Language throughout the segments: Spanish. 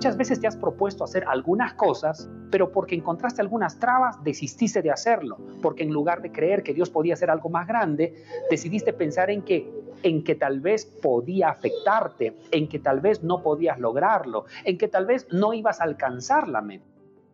Muchas veces te has propuesto hacer algunas cosas, pero porque encontraste algunas trabas, desististe de hacerlo, porque en lugar de creer que Dios podía hacer algo más grande, decidiste pensar en que en que tal vez podía afectarte, en que tal vez no podías lograrlo, en que tal vez no ibas a alcanzar la meta.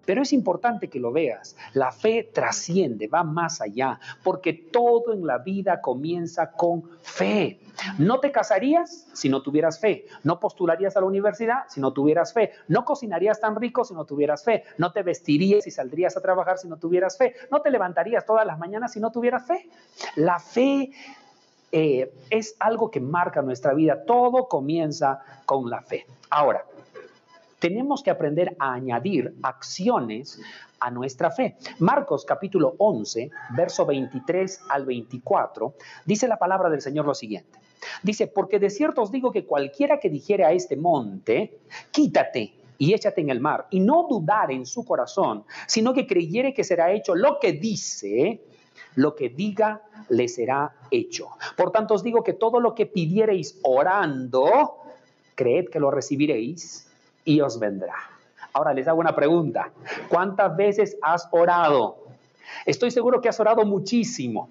Pero es importante que lo veas. La fe trasciende, va más allá, porque todo en la vida comienza con fe. No te casarías si no tuvieras fe. No postularías a la universidad si no tuvieras fe. No cocinarías tan rico si no tuvieras fe. No te vestirías y saldrías a trabajar si no tuvieras fe. No te levantarías todas las mañanas si no tuvieras fe. La fe eh, es algo que marca nuestra vida. Todo comienza con la fe. Ahora, tenemos que aprender a añadir acciones a nuestra fe. Marcos capítulo 11, verso 23 al 24, dice la palabra del Señor lo siguiente. Dice, porque de cierto os digo que cualquiera que dijere a este monte, quítate y échate en el mar, y no dudar en su corazón, sino que creyere que será hecho lo que dice, lo que diga le será hecho. Por tanto os digo que todo lo que pidiereis orando, creed que lo recibiréis y os vendrá. Ahora les hago una pregunta. ¿Cuántas veces has orado? Estoy seguro que has orado muchísimo.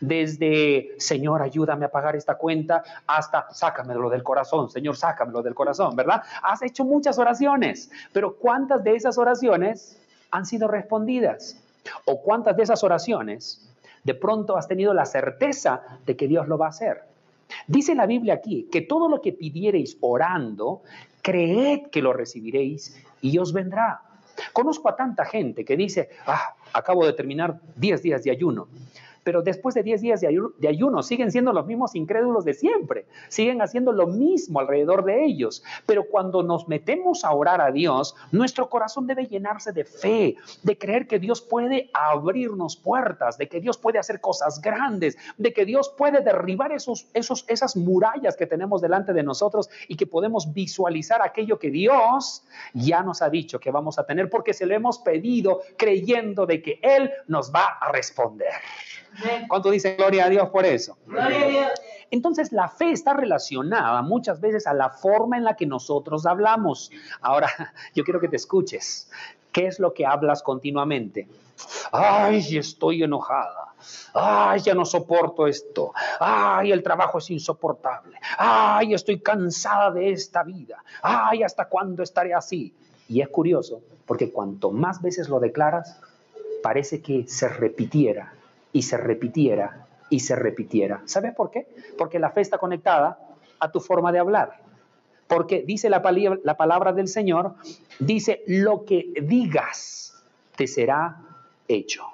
Desde, Señor, ayúdame a pagar esta cuenta, hasta, sácamelo del corazón, Señor, sácamelo del corazón, ¿verdad? Has hecho muchas oraciones, pero ¿cuántas de esas oraciones han sido respondidas? ¿O cuántas de esas oraciones de pronto has tenido la certeza de que Dios lo va a hacer? Dice la Biblia aquí que todo lo que pidiereis orando, creed que lo recibiréis y os vendrá. Conozco a tanta gente que dice, ah, acabo de terminar 10 días de ayuno pero después de 10 días de ayuno, siguen siendo los mismos incrédulos de siempre, siguen haciendo lo mismo alrededor de ellos. Pero cuando nos metemos a orar a Dios, nuestro corazón debe llenarse de fe, de creer que Dios puede abrirnos puertas, de que Dios puede hacer cosas grandes, de que Dios puede derribar esos, esos, esas murallas que tenemos delante de nosotros y que podemos visualizar aquello que Dios ya nos ha dicho que vamos a tener porque se lo hemos pedido creyendo de que Él nos va a responder. ¿Cuánto dice gloria a Dios por eso? Entonces la fe está relacionada muchas veces a la forma en la que nosotros hablamos. Ahora, yo quiero que te escuches. ¿Qué es lo que hablas continuamente? Ay, estoy enojada. Ay, ya no soporto esto. Ay, el trabajo es insoportable. Ay, estoy cansada de esta vida. Ay, ¿hasta cuándo estaré así? Y es curioso, porque cuanto más veces lo declaras, parece que se repitiera y se repitiera y se repitiera. ¿Sabes por qué? Porque la fe está conectada a tu forma de hablar. Porque dice la, la palabra del Señor, dice, lo que digas te será hecho.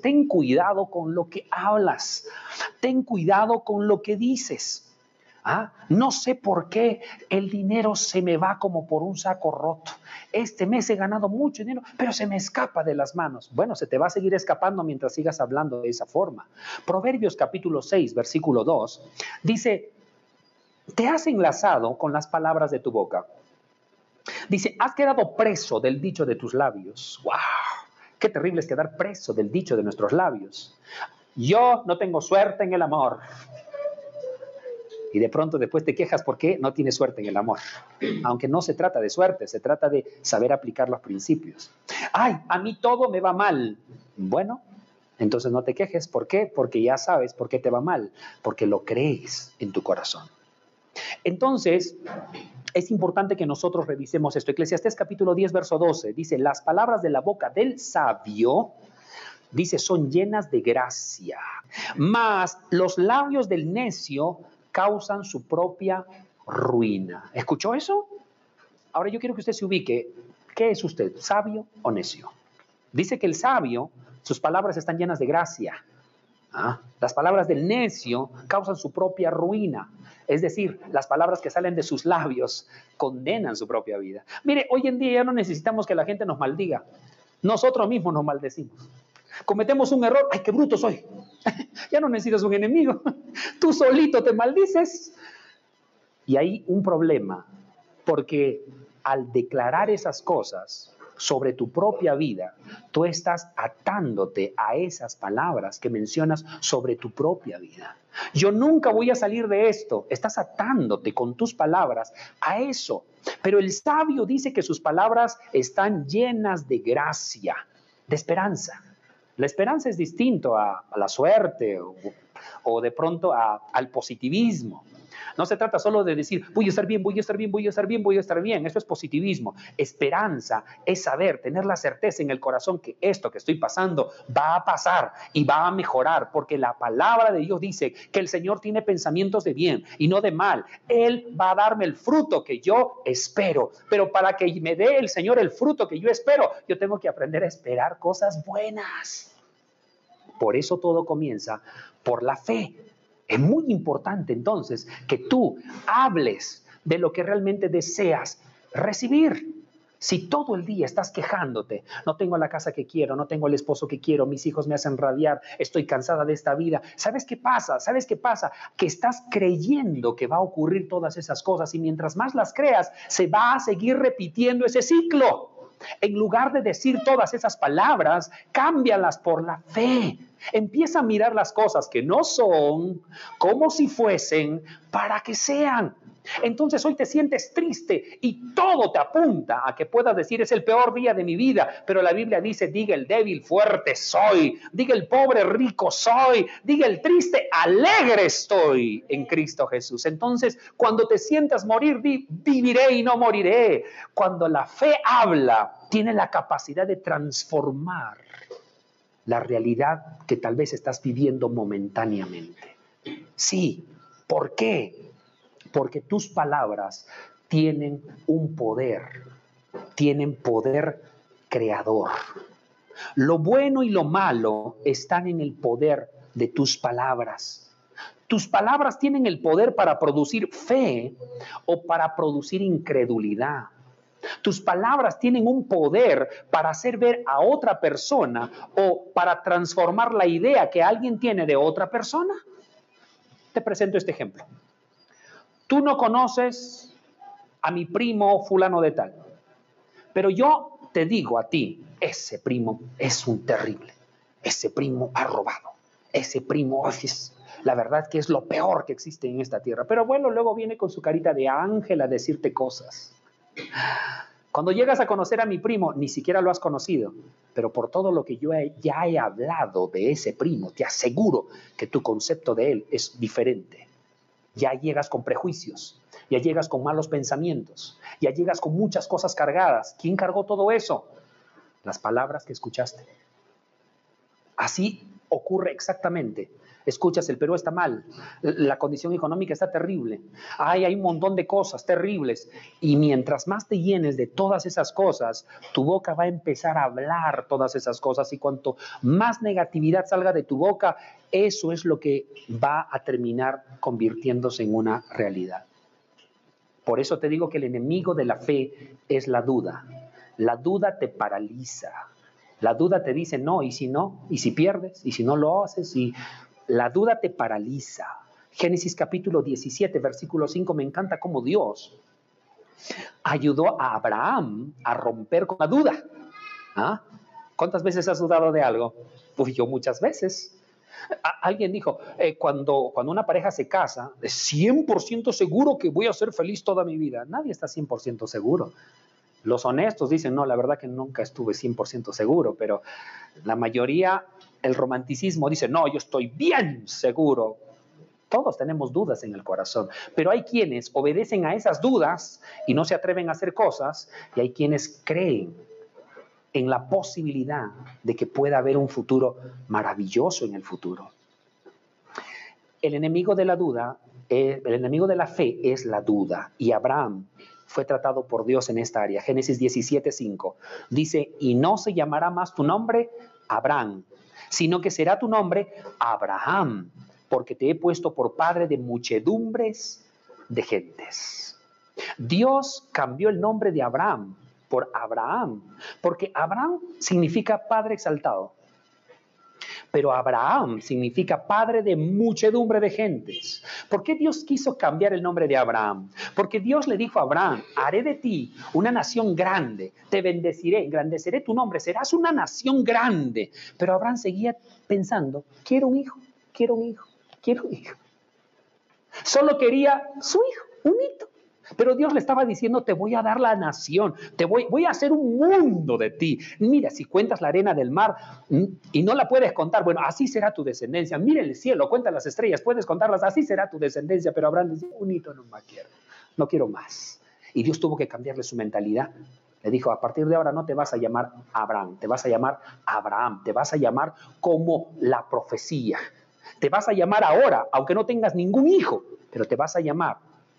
Ten cuidado con lo que hablas. Ten cuidado con lo que dices. ¿Ah? No sé por qué el dinero se me va como por un saco roto. Este mes he ganado mucho dinero, pero se me escapa de las manos. Bueno, se te va a seguir escapando mientras sigas hablando de esa forma. Proverbios capítulo 6, versículo 2, dice, te has enlazado con las palabras de tu boca. Dice, has quedado preso del dicho de tus labios. ¡Wow! Qué terrible es quedar preso del dicho de nuestros labios. Yo no tengo suerte en el amor y de pronto después te quejas porque no tienes suerte en el amor. Aunque no se trata de suerte, se trata de saber aplicar los principios. Ay, a mí todo me va mal. Bueno, entonces no te quejes. ¿Por qué? Porque ya sabes por qué te va mal, porque lo crees en tu corazón. Entonces, es importante que nosotros revisemos esto. Eclesiastés capítulo 10, verso 12 dice, las palabras de la boca del sabio, dice, son llenas de gracia, mas los labios del necio causan su propia ruina. ¿Escuchó eso? Ahora yo quiero que usted se ubique. ¿Qué es usted, sabio o necio? Dice que el sabio, sus palabras están llenas de gracia. ¿Ah? Las palabras del necio causan su propia ruina. Es decir, las palabras que salen de sus labios condenan su propia vida. Mire, hoy en día ya no necesitamos que la gente nos maldiga. Nosotros mismos nos maldecimos. Cometemos un error, ¡ay, qué bruto soy! ya no necesitas un enemigo, tú solito te maldices. Y hay un problema, porque al declarar esas cosas, sobre tu propia vida, tú estás atándote a esas palabras que mencionas sobre tu propia vida. Yo nunca voy a salir de esto. Estás atándote con tus palabras a eso. Pero el sabio dice que sus palabras están llenas de gracia, de esperanza. La esperanza es distinto a, la suerte o, de pronto al positivismo. No se trata solo de decir, voy a estar bien, voy a estar bien, voy a estar bien, voy a estar bien. Eso es positivismo. Esperanza es saber, tener la certeza en el corazón que esto que estoy pasando va a pasar y va a mejorar, porque la palabra de Dios dice que el Señor tiene pensamientos de bien y no de mal. Él va a darme el fruto que yo espero. Pero para que me dé el Señor el fruto que yo espero, yo tengo que aprender a esperar cosas buenas. Por eso todo comienza por la fe. Es muy importante entonces que tú hables de lo que realmente deseas recibir. Si todo el día estás quejándote, no tengo la casa que quiero, no tengo el esposo que quiero, mis hijos me hacen rabiar, estoy cansada de esta vida, ¿sabes qué pasa? ¿Sabes qué pasa? Que estás creyendo que va a ocurrir todas esas cosas y mientras más las creas, se va a seguir repitiendo ese ciclo. En lugar de decir todas esas palabras, cámbialas por la fe. Empieza a mirar las cosas que no son como si fuesen para que sean. Entonces hoy te sientes triste y todo te apunta a que puedas decir es el peor día de mi vida, pero la Biblia dice, diga el débil fuerte soy, diga el pobre rico soy, diga el triste alegre estoy en Cristo Jesús. Entonces cuando te sientas morir, viviré y no moriré. Cuando la fe habla, tiene la capacidad de transformar la realidad que tal vez estás viviendo momentáneamente. Sí, ¿por qué? Porque tus palabras tienen un poder, tienen poder creador. Lo bueno y lo malo están en el poder de tus palabras. Tus palabras tienen el poder para producir fe o para producir incredulidad. Tus palabras tienen un poder para hacer ver a otra persona o para transformar la idea que alguien tiene de otra persona. Te presento este ejemplo. Tú no conoces a mi primo fulano de tal, pero yo te digo a ti, ese primo es un terrible, ese primo ha robado, ese primo es, la verdad que es lo peor que existe en esta tierra. Pero bueno, luego viene con su carita de ángel a decirte cosas. Cuando llegas a conocer a mi primo, ni siquiera lo has conocido, pero por todo lo que yo ya he hablado de ese primo, te aseguro que tu concepto de él es diferente. Ya llegas con prejuicios, ya llegas con malos pensamientos, ya llegas con muchas cosas cargadas. ¿Quién cargó todo eso? Las palabras que escuchaste. Así ocurre exactamente escuchas, el Perú está mal, la condición económica está terrible, hay, hay un montón de cosas terribles. Y mientras más te llenes de todas esas cosas, tu boca va a empezar a hablar todas esas cosas. Y cuanto más negatividad salga de tu boca, eso es lo que va a terminar convirtiéndose en una realidad. Por eso te digo que el enemigo de la fe es la duda. La duda te paraliza. La duda te dice no, y si no, y si pierdes, y si no lo haces, y la duda te paraliza. Génesis capítulo 17, versículo 5, me encanta cómo Dios ayudó a Abraham a romper con la duda. ¿Ah? ¿Cuántas veces has dudado de algo? Pues yo muchas veces. alguien dijo, eh, cuando, cuando una pareja se casa, es 100% seguro que voy a ser feliz toda mi vida. Nadie está 100% seguro. Los honestos dicen, no, la verdad que nunca estuve 100% seguro, pero la mayoría el romanticismo dice, no, yo estoy bien seguro. Todos tenemos dudas en el corazón, pero hay quienes obedecen a esas dudas y no se atreven a hacer cosas, y hay quienes creen en la posibilidad de que pueda haber un futuro maravilloso en el futuro. El enemigo de la duda, eh, el enemigo de la fe es la duda, y Abraham fue tratado por Dios en esta área. Génesis 17:5 dice, y no se llamará más tu nombre Abraham, sino que será tu nombre Abraham, porque te he puesto por padre de muchedumbres de gentes. Dios cambió el nombre de Abraham por Abraham, porque Abraham significa padre exaltado. Pero Abraham significa padre de muchedumbre de gentes. ¿Por qué Dios quiso cambiar el nombre de Abraham? Porque Dios le dijo a Abraham, haré de ti una nación grande, te bendeciré, engrandeceré tu nombre, serás una nación grande. Pero Abraham seguía pensando, quiero un hijo, quiero un hijo, quiero un hijo. Solo quería su hijo, un hito. Pero Dios le estaba diciendo, te voy a dar la nación, te voy, a hacer un mundo de ti. Mira, si cuentas la arena del mar mm, y no la puedes contar, bueno, así será tu descendencia. Mira el cielo, cuenta las estrellas, puedes contarlas, así será tu descendencia. Pero Abraham dice, un no más quiero, no quiero más. Y Dios tuvo que cambiarle su mentalidad. Le dijo, a partir de ahora no te vas a llamar Abraham, te vas a llamar Abraham, te vas a llamar como la profecía. Te vas a llamar ahora, aunque no tengas ningún hijo, pero te vas a llamar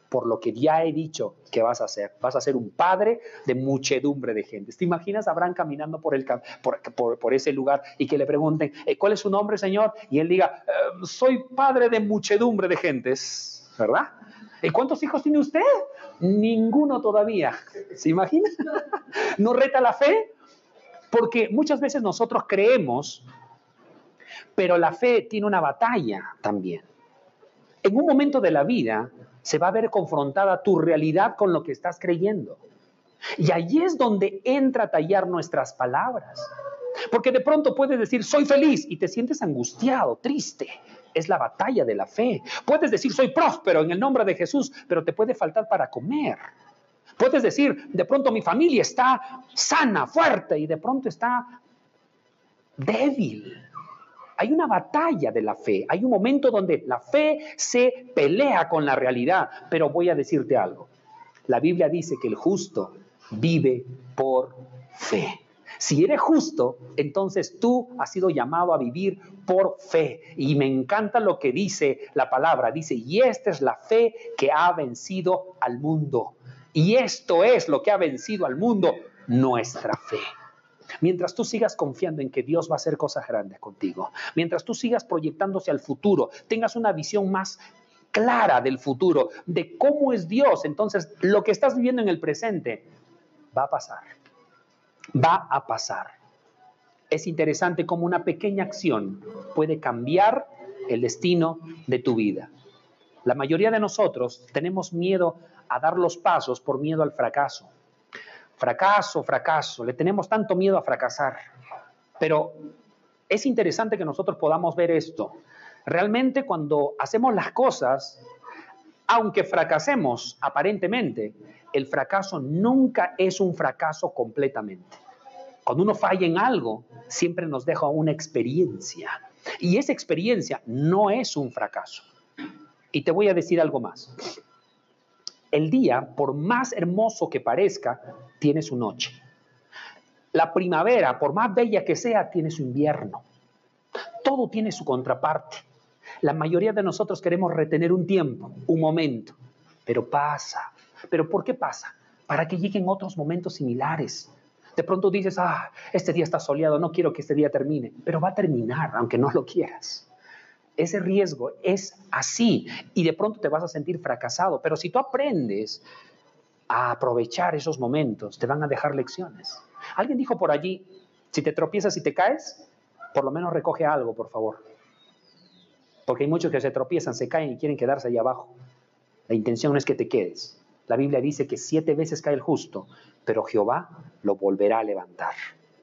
por lo que ya he dicho que vas a hacer. Vas a ser un padre de muchedumbre de gente. ¿Te imaginas a Abraham caminando por, el, por, ese lugar y que le pregunten, eh, ¿cuál es su nombre, Señor? Y él diga, eh, soy padre de muchedumbre de gentes, ¿verdad? ¿Y cuántos hijos tiene usted? Ninguno todavía. ¿Se imagina? ¿No reta la fe? Porque muchas veces nosotros creemos, pero la fe tiene una batalla también. En un momento de la vida, se va a ver confrontada tu realidad con lo que estás creyendo. Y allí es donde entra a tallar nuestras palabras. Porque de pronto puedes decir, soy feliz y te sientes angustiado, triste. Es la batalla de la fe. Puedes decir, soy próspero en el nombre de Jesús, pero te puede faltar para comer. Puedes decir, de pronto mi familia está sana, fuerte y de pronto está débil. Hay una batalla de la fe, hay un momento donde la fe se pelea con la realidad, pero voy a decirte algo. La Biblia dice que el justo vive por fe. Si eres justo, entonces tú has sido llamado a vivir por fe. Y me encanta lo que dice la palabra. Dice, y esta es la fe que ha vencido al mundo. Y esto es lo que ha vencido al mundo, nuestra fe. Mientras tú sigas confiando en que Dios va a hacer cosas grandes contigo, mientras tú sigas proyectándose al futuro, tengas una visión más clara del futuro, de cómo es Dios, entonces lo que estás viviendo en el presente va a pasar, va a pasar. Es interesante cómo una pequeña acción puede cambiar el destino de tu vida. La mayoría de nosotros tenemos miedo a dar los pasos por miedo al fracaso. Fracaso, fracaso. Le tenemos tanto miedo a fracasar. Pero es interesante que nosotros podamos ver esto. Realmente cuando hacemos las cosas, aunque fracasemos aparentemente, el fracaso nunca es un fracaso completamente. Cuando uno falla en algo, siempre nos deja una experiencia. Y esa experiencia no es un fracaso. Y te voy a decir algo más. El día, por más hermoso que parezca, tiene su noche. La primavera, por más bella que sea, tiene su invierno. Todo tiene su contraparte. La mayoría de nosotros queremos retener un tiempo, un momento, pero pasa. ¿Pero por qué pasa? Para que lleguen otros momentos similares. De pronto dices, ah, este día está soleado, no quiero que este día termine, pero va a terminar, aunque no lo quieras ese riesgo es así y de pronto te vas a sentir fracasado. Pero si tú aprendes a aprovechar esos momentos, te van a dejar lecciones. Alguien dijo por allí, si te tropiezas y te caes, por lo menos recoge algo, por favor. Porque hay muchos que se tropiezan, se caen y quieren quedarse ahí abajo. La intención no es que te quedes. La Biblia dice que siete veces cae el justo, pero Jehová lo volverá a levantar.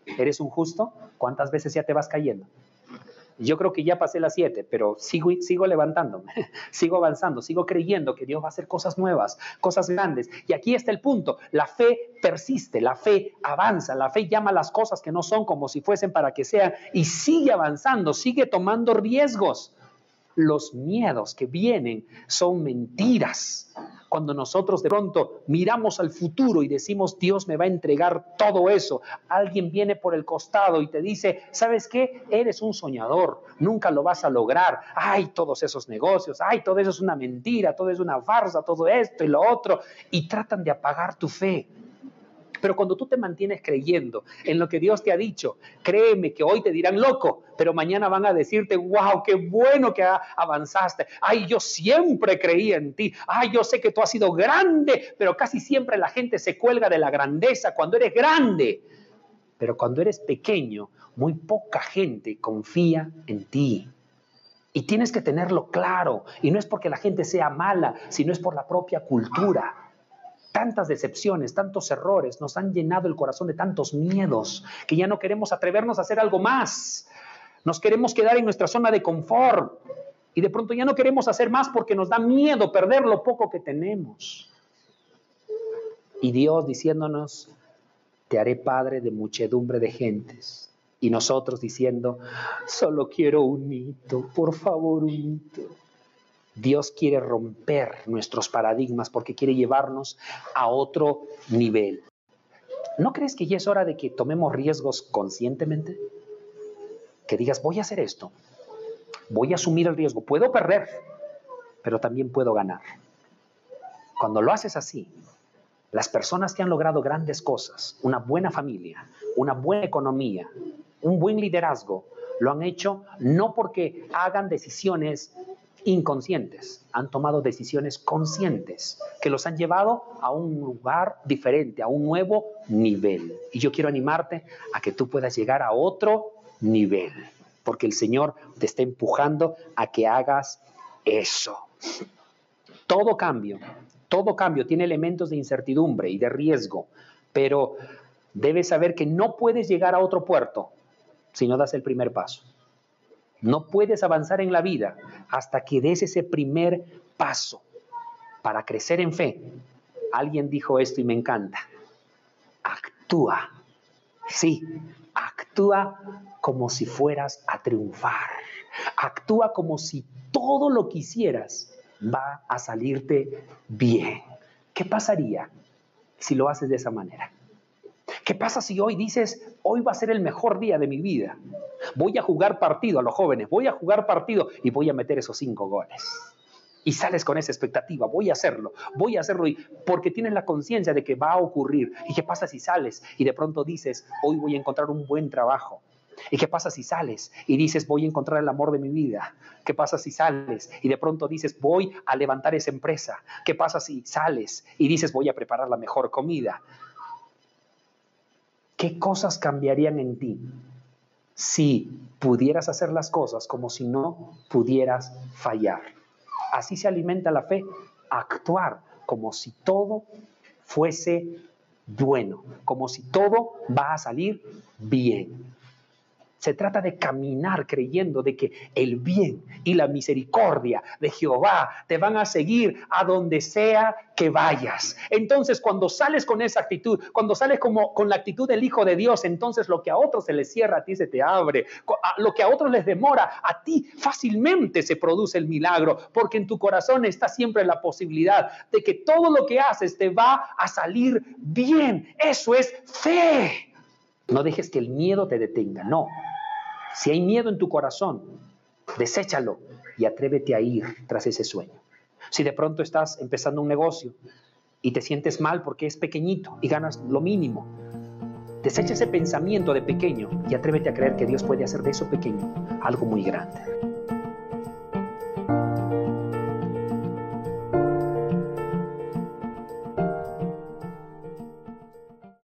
¿Eres un justo? ¿Cuántas veces ya te vas cayendo? Yo creo que ya pasé las siete, pero sigo, sigo levantándome, sigo avanzando, sigo creyendo que Dios va a hacer cosas nuevas, cosas grandes. Y aquí está el punto, la fe persiste, la fe avanza, la fe llama las cosas que no son como si fuesen para que sean y sigue avanzando, sigue tomando riesgos los miedos que vienen son mentiras. Cuando nosotros de pronto miramos al futuro y decimos, Dios me va a entregar todo eso, alguien viene por el costado y te dice, ¿sabes qué? Eres un soñador, nunca lo vas a lograr. Ay, todos esos negocios, ay, todo eso es una mentira, todo es una farsa, todo esto y lo otro. Y tratan de apagar tu fe. Pero cuando tú te mantienes creyendo en lo que Dios te ha dicho, créeme que hoy te dirán loco, pero mañana van a decirte, wow, qué bueno que avanzaste. Ay, yo siempre creí en ti. Ay, yo sé que tú has sido grande, pero casi siempre la gente se cuelga de la grandeza cuando eres grande. pero cuando eres pequeño, muy poca gente confía en ti. Y tienes que tenerlo claro. Y no es porque la gente sea mala, sino es por la propia cultura. Tantas decepciones, tantos errores nos han llenado el corazón de tantos miedos que ya no queremos atrevernos a hacer algo más. Nos queremos quedar en nuestra zona de confort. Y de pronto ya no queremos hacer más porque nos da miedo perder lo poco que tenemos. Y Dios diciéndonos, te haré padre de muchedumbre de gentes y nosotros diciendo, solo quiero un hito, por favor un hito. Dios quiere romper nuestros paradigmas porque quiere llevarnos a otro nivel. ¿No crees que ya es hora de que tomemos riesgos conscientemente? Que digas, voy a hacer esto, voy a asumir el riesgo, puedo perder, pero también puedo ganar. Cuando lo haces así, las personas que han logrado grandes cosas, una buena familia, una buena economía, un buen liderazgo, lo han hecho no porque hagan decisiones inconscientes, han tomado decisiones conscientes que los han llevado a un lugar diferente, a un nuevo nivel. Y yo quiero animarte a que tú puedas llegar a otro nivel, porque el Señor te está empujando a que hagas eso. Todo cambio, todo cambio tiene elementos de incertidumbre y de riesgo, pero debes saber que no puedes llegar a otro puerto si no das el primer paso. No puedes avanzar en la vida hasta que des ese primer paso para crecer en fe. Alguien dijo esto y me encanta. Actúa. Sí, actúa como si fueras a triunfar. Actúa como si todo lo que hicieras va a salirte bien. ¿Qué pasaría si lo haces de esa manera? ¿Qué pasa si hoy dices, hoy va a ser el mejor día de mi vida? Voy a jugar partido a los jóvenes, voy a jugar partido y voy a meter esos cinco goles. Y sales con esa expectativa, voy a hacerlo, voy a hacerlo, y porque tienes la conciencia de que va a ocurrir. ¿Y qué pasa si sales y de pronto dices, hoy voy a encontrar un buen trabajo? ¿Y qué pasa si sales y dices, voy a encontrar el amor de mi vida? ¿Qué pasa si sales y de pronto dices, voy a levantar esa empresa? ¿Qué pasa si sales y dices, voy a preparar la mejor comida? ¿Qué cosas cambiarían en ti si pudieras hacer las cosas como si no pudieras fallar? Así se alimenta la fe, actuar como si todo fuese bueno, como si todo va a salir bien. Se trata de caminar creyendo de que el bien y la misericordia de Jehová te van a seguir a donde sea que vayas. Entonces, cuando sales con esa actitud, cuando sales como con la actitud del Hijo de Dios, entonces lo que a otros se les cierra, a ti se te abre. Lo que a otros les demora, a ti fácilmente se produce el milagro, porque en tu corazón está siempre la posibilidad de que todo lo que haces te va a salir bien. Eso es fe. No dejes que el miedo te detenga, no. Si hay miedo en tu corazón, deséchalo y atrévete a ir tras ese sueño. Si de pronto estás empezando un negocio y te sientes mal porque es pequeñito y ganas lo mínimo, desecha ese pensamiento de pequeño y atrévete a creer que Dios puede hacer de eso pequeño algo muy grande.